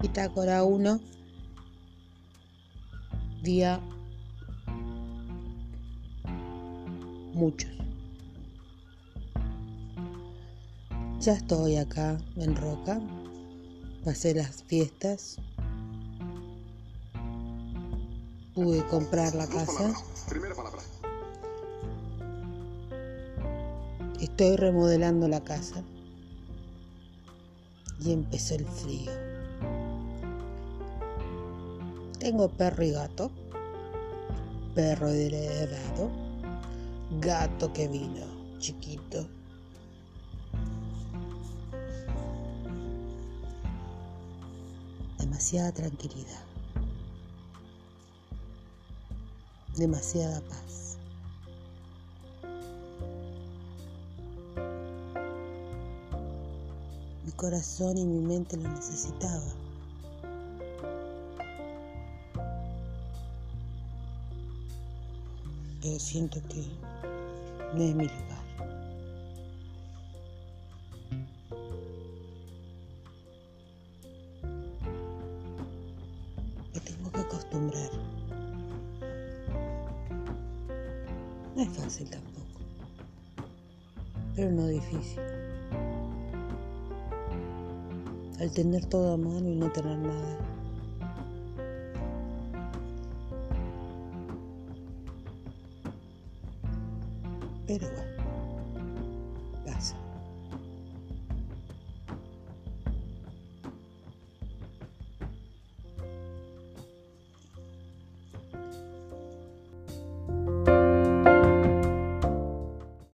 Bitácora 1, día muchos. Ya estoy acá en Roca, pasé las fiestas, pude comprar la casa. Primera palabra. Estoy remodelando la casa y empezó el frío. Tengo perro y gato. Perro heredado. Gato que vino, chiquito. Demasiada tranquilidad. Demasiada paz. Mi corazón y mi mente lo necesitaba. Pero siento que no es mi lugar. Me tengo que acostumbrar. No es fácil tampoco, pero no difícil. Al tener todo a mano y no tener nada. 别的。